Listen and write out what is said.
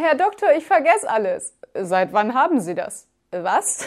Herr Doktor, ich vergesse alles. Seit wann haben Sie das? Was?